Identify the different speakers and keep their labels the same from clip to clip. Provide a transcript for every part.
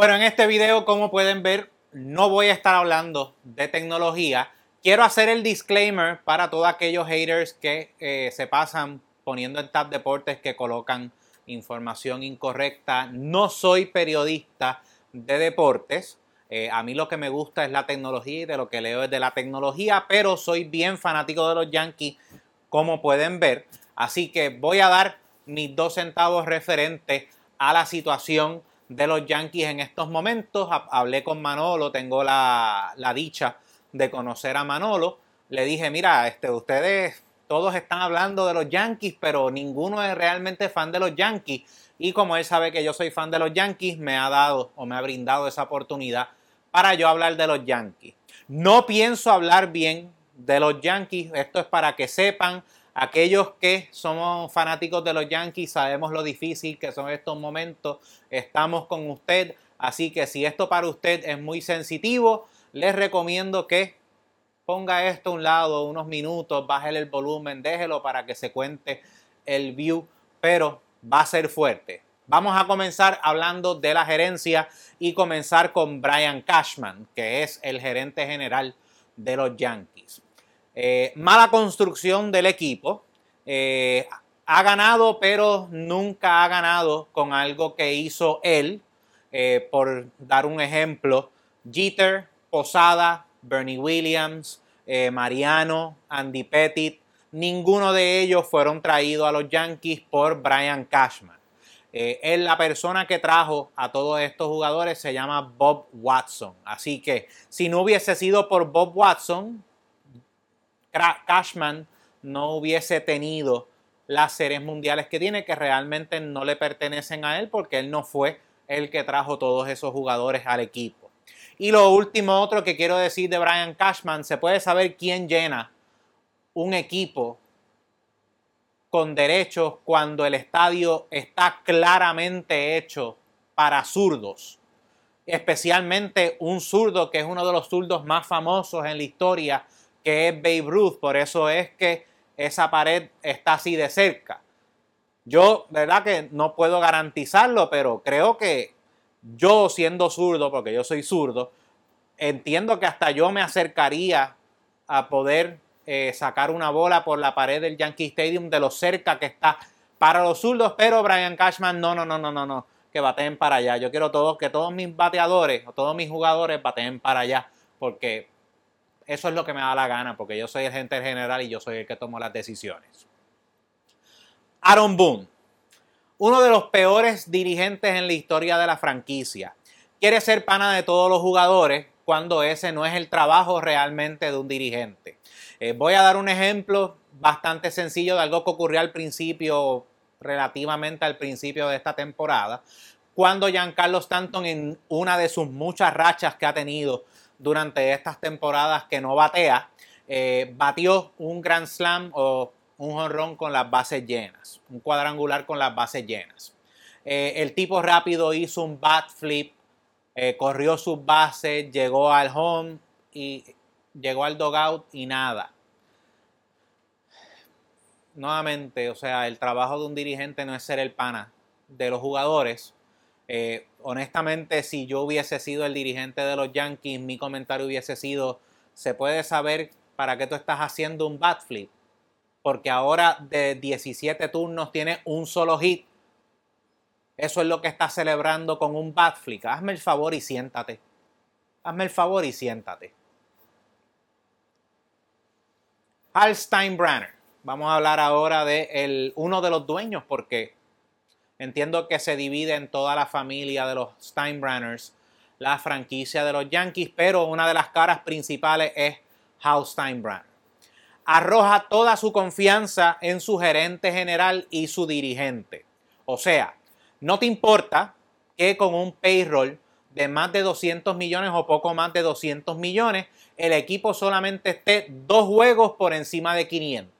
Speaker 1: Bueno, en este video, como pueden ver, no voy a estar hablando de tecnología. Quiero hacer el disclaimer para todos aquellos haters que eh, se pasan poniendo en Tab Deportes que colocan información incorrecta. No soy periodista de deportes. Eh, a mí lo que me gusta es la tecnología y de lo que leo es de la tecnología, pero soy bien fanático de los Yankees, como pueden ver. Así que voy a dar mis dos centavos referentes a la situación de los Yankees en estos momentos. Hablé con Manolo, tengo la, dicha de conocer a Manolo. Le dije, mira, este, ustedes todos están hablando de los Yankees, pero ninguno es realmente fan de los Yankees. Y como él sabe que yo soy fan de los Yankees, me ha dado o me ha brindado esa oportunidad para yo hablar de los Yankees. No pienso hablar bien de los Yankees, esto es para que sepan Aquellos que somos fanáticos de los Yankees sabemos lo difícil que son estos momentos. Estamos con usted. Así que si esto para usted es muy sensitivo, les recomiendo que ponga esto a un lado unos minutos, bájele el volumen, déjelo para que se cuente el view, pero va a ser fuerte. Vamos a comenzar hablando de la gerencia y comenzar con Brian Cashman, que es el gerente general de los Yankees. Eh, mala construcción del equipo. Eh, ha ganado, pero nunca ha ganado con algo que hizo él. Eh, por dar un ejemplo, Jeter, Posada, Bernie Williams, Mariano, Andy Pettit, ninguno de ellos fueron traídos a los Yankees por Brian Cashman. él, la persona que trajo a todos estos jugadores se llama Bob Watson. Así que si no hubiese sido por Bob Watson, Cashman no hubiese tenido las series mundiales que tiene, que realmente no le pertenecen a él porque él no fue el que trajo todos esos jugadores al equipo. Y lo último, otro que quiero decir de Brian Cashman, se puede saber quién llena un equipo con derechos cuando el estadio está claramente hecho para zurdos. Especialmente un zurdo que es uno de los zurdos más famosos en la historia que es Babe Ruth, por eso es que esa pared está así de cerca. Yo, verdad que no puedo garantizarlo, pero creo que yo siendo zurdo, porque yo soy zurdo, entiendo que hasta yo me acercaría a poder eh, sacar una bola por la pared del Yankee Stadium de lo cerca que está para los zurdos, pero Brian Cashman, no, no, no, no, no, no, que bateen para allá. Yo quiero todos, que todos mis bateadores o todos mis jugadores bateen para allá, porque eso es lo que me da la gana, porque yo soy el gerente general y yo soy el que tomo las decisiones. Aaron Boone, uno de los peores dirigentes en la historia de la franquicia. Quiere ser pana de todos los jugadores cuando ese no es el trabajo realmente de un dirigente. Eh, voy a dar un ejemplo bastante sencillo de algo que ocurrió al principio, relativamente al principio de esta temporada, cuando Giancarlo Stanton en una de sus muchas rachas que ha tenido durante estas temporadas que no batea, eh, batió un Grand Slam o un jonrón con las bases llenas, un cuadrangular con las bases llenas. Eh, el tipo rápido hizo un bat flip, eh, corrió sus bases, llegó al home y llegó al dogout y nada. Nuevamente, o sea, el trabajo de un dirigente no es ser el pana de los jugadores, eh, honestamente, si yo hubiese sido el dirigente de los Yankees, mi comentario hubiese sido, ¿se puede saber para qué tú estás haciendo un bat flip? Porque ahora de 17 turnos tiene un solo hit. Eso es lo que estás celebrando con un bat flip. Hazme el favor y siéntate. Hazme el favor y siéntate. Hal Steinbrenner. Vamos a hablar ahora de uno de los dueños porque Entiendo que se divide en toda la familia de los Steinbrenners la franquicia de los Yankees, pero una de las caras principales es Hal Steinbrenner. Arroja toda su confianza en su gerente general y su dirigente. O sea, no te importa que con un payroll de más de 200 millones o poco más de 200 millones, el equipo solamente esté dos juegos por encima de 500.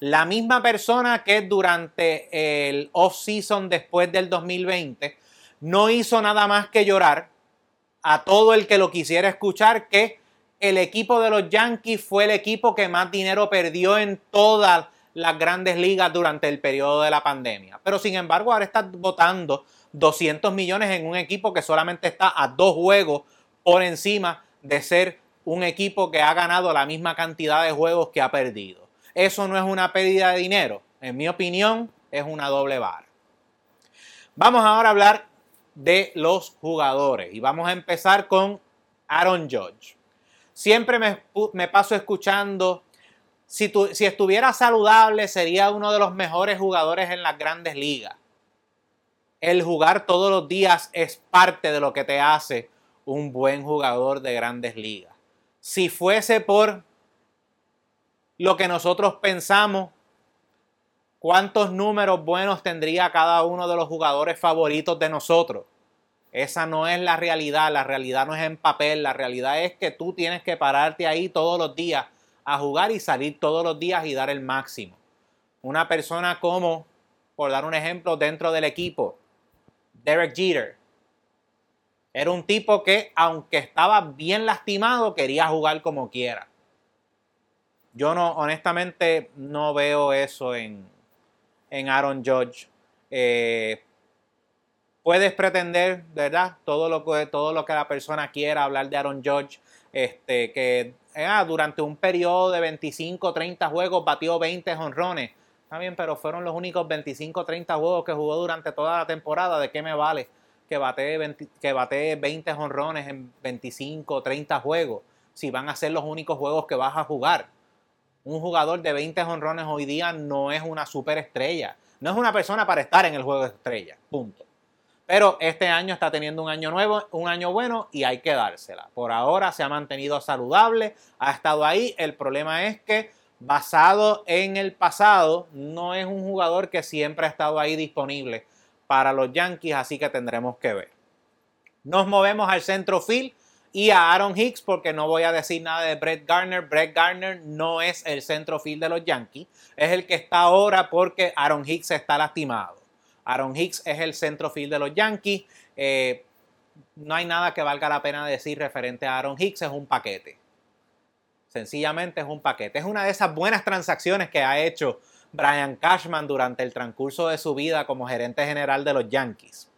Speaker 1: La misma persona que durante el off-season después del 2020 no hizo nada más que llorar a todo el que lo quisiera escuchar que el equipo de los Yankees fue el equipo que más dinero perdió en todas las grandes ligas durante el periodo de la pandemia. Pero sin embargo ahora está votando 200 millones en un equipo que solamente está a dos juegos por encima de ser un equipo que ha ganado la misma cantidad de juegos que ha perdido. Eso no es una pérdida de dinero. En mi opinión, es una doble vara. Vamos ahora a hablar de los jugadores y vamos a empezar con Aaron Judge. Siempre me, paso escuchando, si, si estuviera saludable sería uno de los mejores jugadores en las grandes ligas. El jugar todos los días es parte de lo que te hace un buen jugador de grandes ligas. Si fuese por lo que nosotros pensamos, ¿cuántos números buenos tendría cada uno de los jugadores favoritos de nosotros? Esa no es la realidad, la realidad no es en papel, la realidad es que tú tienes que pararte ahí todos los días a jugar y salir todos los días y dar el máximo. Una persona como, por dar un ejemplo, dentro del equipo, Derek Jeter, era un tipo que, aunque estaba bien lastimado, quería jugar como quiera. Yo no, honestamente, no veo eso en, en Aaron Judge. Eh, puedes pretender, ¿verdad? Todo lo que, todo lo que la persona quiera hablar de Aaron Judge, este, que ah, durante un periodo de 25, 30 juegos batió 20 honrones. Está bien, pero fueron los únicos 25, 30 juegos que jugó durante toda la temporada. ¿De qué me vale que batee 20, que bate 20 honrones en 25, 30 juegos? Si van a ser los únicos juegos que vas a jugar. Un jugador de 20 honrones hoy día no es una superestrella. No es una persona para estar en el juego de estrella. Punto. Pero este año está teniendo un año nuevo, un año bueno y hay que dársela. Por ahora se ha mantenido saludable, ha estado ahí. El problema es que basado en el pasado, no es un jugador que siempre ha estado ahí disponible para los Yankees, así que tendremos que ver. Nos movemos al centro field y a Aaron Hicks porque no voy a decir nada de Brett Garner. Brett Garner no es el centro field de los Yankees, es el que está ahora porque Aaron Hicks está lastimado. Aaron Hicks es el centro field de los Yankees. Eh, no hay nada que valga la pena decir referente a Aaron Hicks, es un paquete. Sencillamente es un paquete. Es una de esas buenas transacciones que ha hecho Brian Cashman durante el transcurso de su vida como gerente general de los Yankees.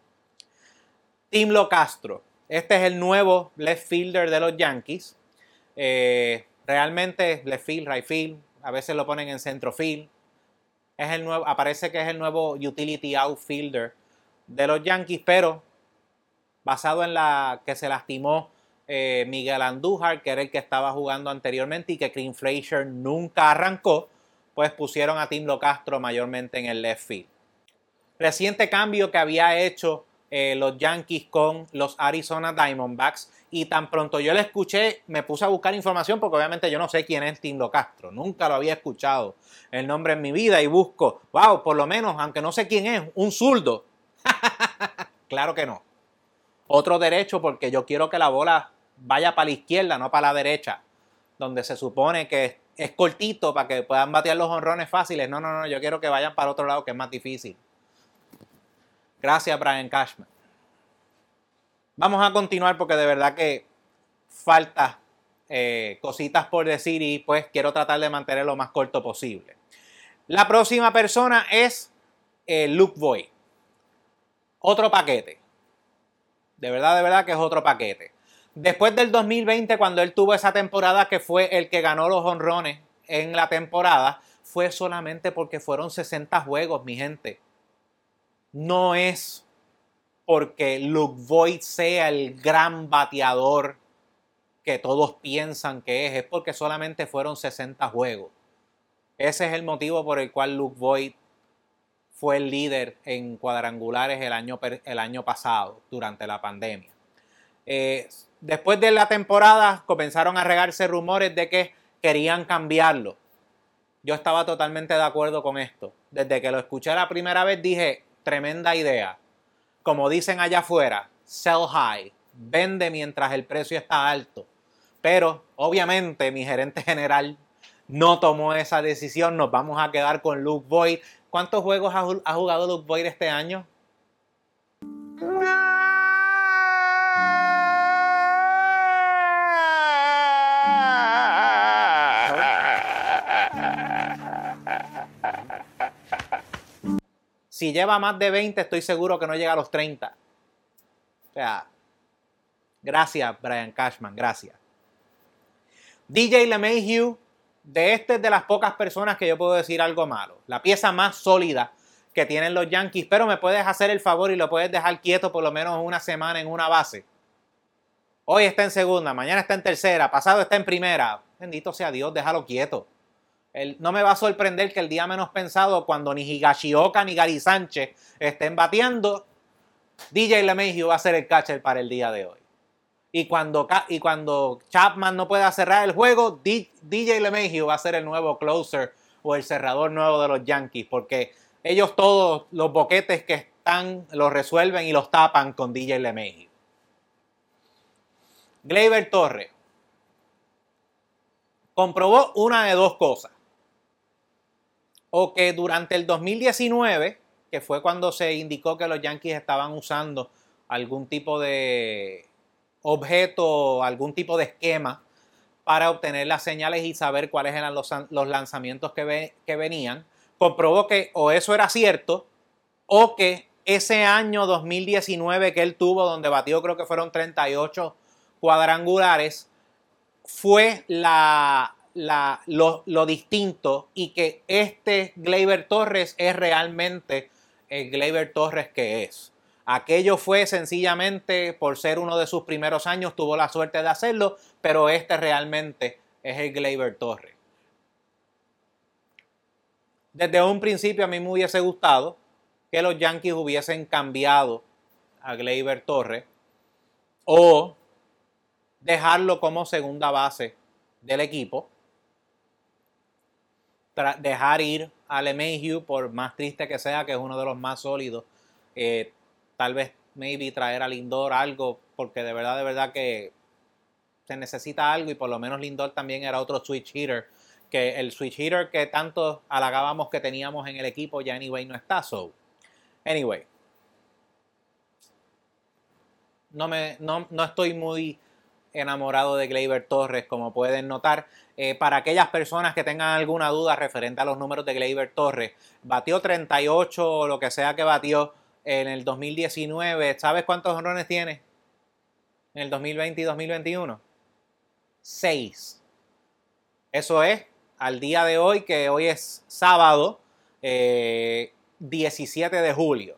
Speaker 1: Tim Lo Castro. Este es el nuevo left fielder de los Yankees. Eh, realmente left field, right field. A veces lo ponen en centro field es el nuevo, aparece que es el nuevo utility outfielder de los Yankees, pero basado en la que se lastimó eh, Miguel Andújar, que era el que estaba jugando anteriormente y que Clint Frazier nunca arrancó, pues pusieron a Tim Locastro mayormente en el left field. Reciente cambio que había hecho eh, los Yankees con los Arizona Diamondbacks. Y tan pronto yo le escuché, me puse a buscar información porque obviamente yo no sé quién es Tim Castro. Nunca lo había escuchado el nombre en mi vida y busco, wow, por lo menos, aunque no sé quién es, un zurdo. claro que no. Otro derecho porque yo quiero que la bola vaya para la izquierda, no para la derecha. Donde se supone que es cortito para que puedan batear los honrones fáciles. No, no, no, yo quiero que vayan para otro lado que es más difícil. Gracias, Brian Cashman. Vamos a continuar porque de verdad que falta eh, cositas por decir y pues quiero tratar de mantener lo más corto posible. La próxima persona es eh, Luke Voigt. Otro paquete. De verdad, de verdad que es otro paquete. Después del 2020, cuando él tuvo esa temporada que fue el que ganó los honrones en la temporada, fue solamente porque fueron 60 juegos, mi gente no es porque Luke Voigt sea el gran bateador que todos piensan que es, es porque solamente fueron 60 juegos. Ese es el motivo por el cual Luke Voigt fue el líder en cuadrangulares el año, el año pasado, durante la pandemia. Eh, después de la temporada comenzaron a regarse rumores de que querían cambiarlo. Yo estaba totalmente de acuerdo con esto. Desde que lo escuché la primera vez dije, tremenda idea. Como dicen allá afuera, sell high, vende mientras el precio está alto. Pero obviamente mi gerente general no tomó esa decisión. Nos vamos a quedar con Luke Boyd. ¿Cuántos juegos ha, jugado Luke Boyd este año? Si lleva más de 20, estoy seguro que no llega a los 30. O sea, gracias, Brian Cashman, gracias. DJ LeMahieu, de este es de las pocas personas que yo puedo decir algo malo. La pieza más sólida que tienen los Yankees, pero me puedes hacer el favor y lo puedes dejar quieto por lo menos una semana en una base. Hoy está en segunda, mañana está en tercera, pasado está en primera. Bendito sea Dios, déjalo quieto. No me va a sorprender que el día menos pensado, cuando ni Higashioka ni Gary Sánchez estén bateando, DJ LeMahieu va a ser el catcher para el día de hoy. Y cuando, y cuando Chapman no pueda cerrar el juego, DJ LeMahieu va a ser el nuevo closer o el cerrador nuevo de los Yankees, porque ellos todos los boquetes que están los resuelven y los tapan con DJ LeMahieu. Gleyber Torres comprobó una de dos cosas. O que durante el 2019, que fue cuando se indicó que los Yankees estaban usando algún tipo de objeto, algún tipo de esquema para obtener las señales y saber cuáles eran los, lanzamientos que, que venían, comprobó que o eso era cierto o que ese año 2019 que él tuvo, donde batió creo que fueron 38 cuadrangulares, fue la, lo, lo, distinto y que este Gleyber Torres es realmente el Gleyber Torres que es. Aquello fue sencillamente por ser uno de sus primeros años, tuvo la suerte de hacerlo, pero este realmente es el Gleyber Torres. Desde un principio a mí me hubiese gustado que los Yankees hubiesen cambiado a Gleyber Torres o dejarlo como segunda base del equipo. Dejar ir a LeMahieu, por más triste que sea, que es uno de los más sólidos. Eh, tal vez, maybe traer a Lindor algo, porque de verdad, de verdad que se necesita algo y por lo menos Lindor también era otro switch hitter, que el switch hitter que tanto halagábamos que teníamos en el equipo ya anyway no está, so anyway. No, me, no, no estoy muy enamorado de Gleyber Torres, como pueden notar. Eh, para aquellas personas que tengan alguna duda referente a los números de Gleyber Torres, batió 38 o lo que sea que batió en el 2019. ¿Sabes cuántos honrones tiene? En el 2020 y 2021. 6. Eso es al día de hoy, que hoy es sábado 17 eh, de julio.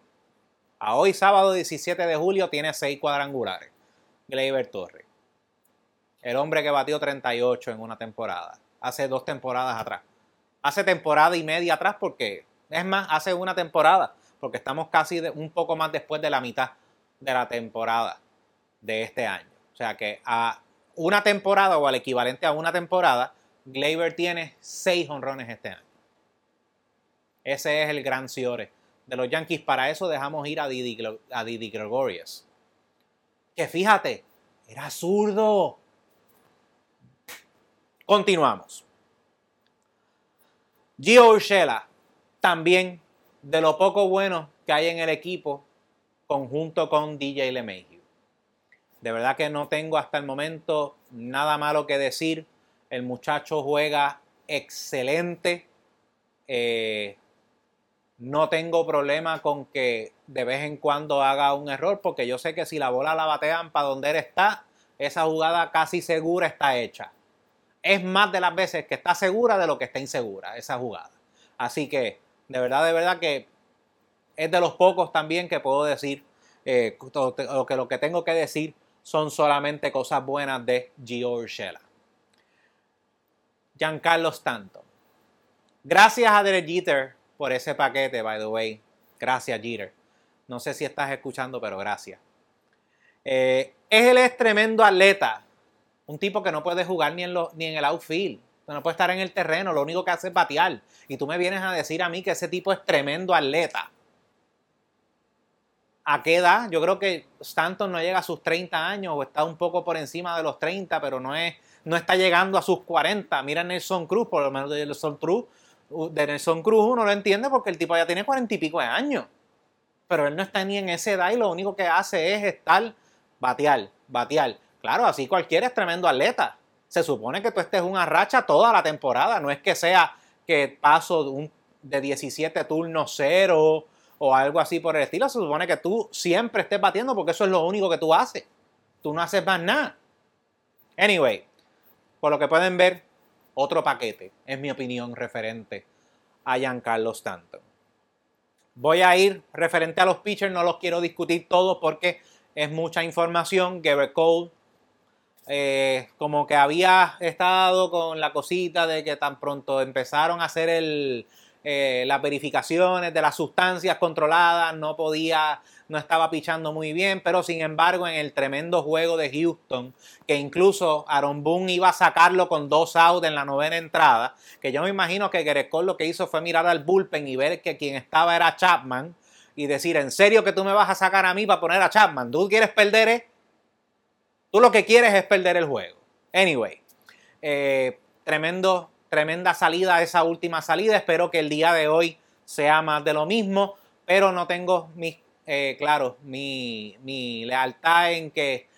Speaker 1: A hoy, sábado 17 de julio, tiene 6 cuadrangulares. Gleyber Torres. El hombre que batió 38 en una temporada. Hace dos temporadas atrás. Hace temporada y media atrás porque, es más, hace una temporada porque estamos casi un poco más después de la mitad de la temporada de este año. O sea que a una temporada o al equivalente a una temporada, Gleyber tiene seis honrones este año. Ese es el gran ciore de los Yankees. Para eso dejamos ir a Didi, a Didi Gregorius. Que fíjate, era zurdo. Continuamos. Gio Urshela también de lo poco bueno que hay en el equipo conjunto con DJ LeMahieu. De verdad que no tengo hasta el momento nada malo que decir. El muchacho juega excelente. Eh, no tengo problema con que de vez en cuando haga un error, porque yo sé que si la bola la batean para donde él está, esa jugada casi segura está hecha. Es más de las veces que está segura de lo que está insegura esa jugada. Así que de verdad, de verdad que es de los pocos también que puedo decir, eh, que lo que tengo que decir son solamente cosas buenas de Gio Urshela. Giancarlo Stanton. Gracias a Derek Jeter por ese paquete, by the way. Gracias, Jeter. No sé si estás escuchando, pero gracias. Eh, él es tremendo atleta. Un tipo que no puede jugar ni en, ni en el outfield no puede estar en el terreno, lo único que hace es batear. Y tú me vienes a decir a mí que ese tipo es tremendo atleta. ¿A qué edad? Yo creo que Stanton no llega a sus 30 años o está un poco por encima de los 30, pero no, es, no está llegando a sus 40. Mira Nelson Cruz, por lo menos de Nelson Cruz, de Nelson Cruz uno lo entiende porque el tipo ya tiene 40 y pico de años. Pero él no está ni en esa edad y lo único que hace es estar batear, batear. Claro, así cualquiera es tremendo atleta se supone que tú estés una racha toda la temporada. No es que sea que paso de, 17 turnos cero o algo así por el estilo. Se supone que tú siempre estés batiendo porque eso es lo único que tú haces. Tú no haces más nada. Anyway, por lo que pueden ver, otro paquete, es mi opinión referente a Giancarlo Stanton. Voy a ir referente a los pitchers, no los quiero discutir todos porque es mucha información. Garrett Cole, eh, como que había estado con la cosita de que tan pronto empezaron a hacer el, eh, las verificaciones de las sustancias controladas, no podía, no estaba pichando muy bien, pero sin embargo en el tremendo juego de Houston, que incluso Aaron Boone iba a sacarlo con dos outs en la novena entrada, que yo me imagino que Gerecol lo que hizo fue mirar al bullpen y ver que quien estaba era Chapman y decir, ¿en serio que tú me vas a sacar a mí para poner a Chapman? ¿Tú quieres perder? Eh? Tú lo que quieres es perder el juego. Anyway, eh, tremendo tremenda salida esa última salida. Espero que el día de hoy sea más de lo mismo, pero no tengo mi, eh, claro, mi, lealtad en que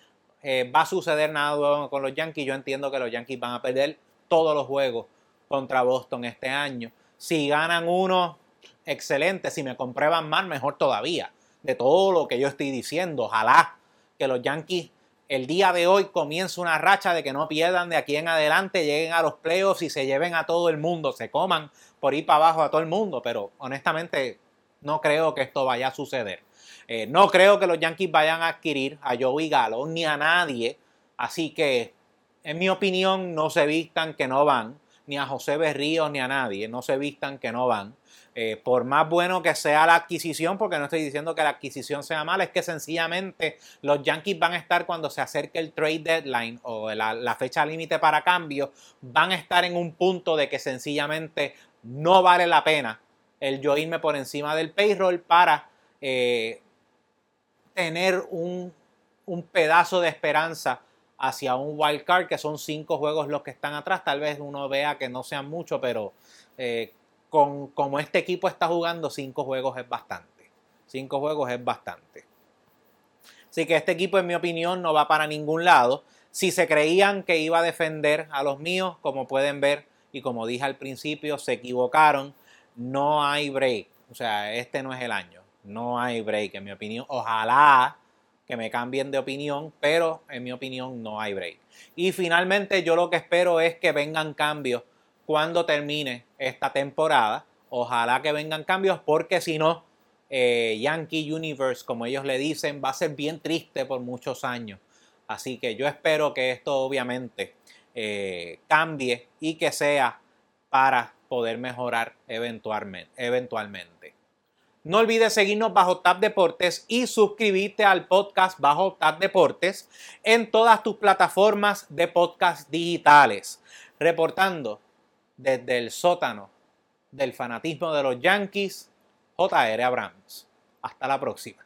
Speaker 1: eh, va a suceder nada con los Yankees. Yo entiendo que los Yankees van a perder todos los juegos contra Boston este año. Si ganan uno, excelente. Si me comprueban mal, mejor todavía. De todo lo que yo estoy diciendo, ojalá que los Yankees el día de hoy comienza una racha de que no pierdan de aquí en adelante, lleguen a los playoffs y se lleven a todo el mundo, se coman por ir para abajo a todo el mundo, pero honestamente no creo que esto vaya a suceder. Eh, no creo que los Yankees vayan a adquirir a Joey Galo ni a nadie, así que en mi opinión no se vistan que no van, ni a José Berríos ni a nadie, no se vistan que no van. Eh, por más bueno que sea la adquisición, porque no estoy diciendo que la adquisición sea mala, es que sencillamente los Yankees van a estar cuando se acerque el trade deadline o la, fecha límite para cambio, van a estar en un punto de que sencillamente no vale la pena el yo irme por encima del payroll para eh, tener un, pedazo de esperanza hacia un wild card, que son cinco juegos los que están atrás. Tal vez uno vea que no sean mucho, pero eh, con como este equipo está jugando, cinco juegos es bastante. Cinco juegos es bastante. Así que este equipo, en mi opinión, no va para ningún lado. Si se creían que iba a defender a los míos, como pueden ver y como dije al principio, se equivocaron. No hay break. O sea, este no es el año. No hay break, en mi opinión. Ojalá que me cambien de opinión, pero en mi opinión no hay break. Y finalmente yo lo que espero es que vengan cambios cuando termine esta temporada. Ojalá que vengan cambios porque si no, eh, Yankee Universe, como ellos le dicen, va a ser bien triste por muchos años. Así que yo espero que esto obviamente eh, cambie y que sea para poder mejorar eventualmente. eventualmente. No olvides seguirnos bajo Tap Deportes y suscribirte al podcast bajo Tap Deportes en todas tus plataformas de podcast digitales. Reportando desde el sótano del fanatismo de los Yankees, J.R. Abrams. Hasta la próxima.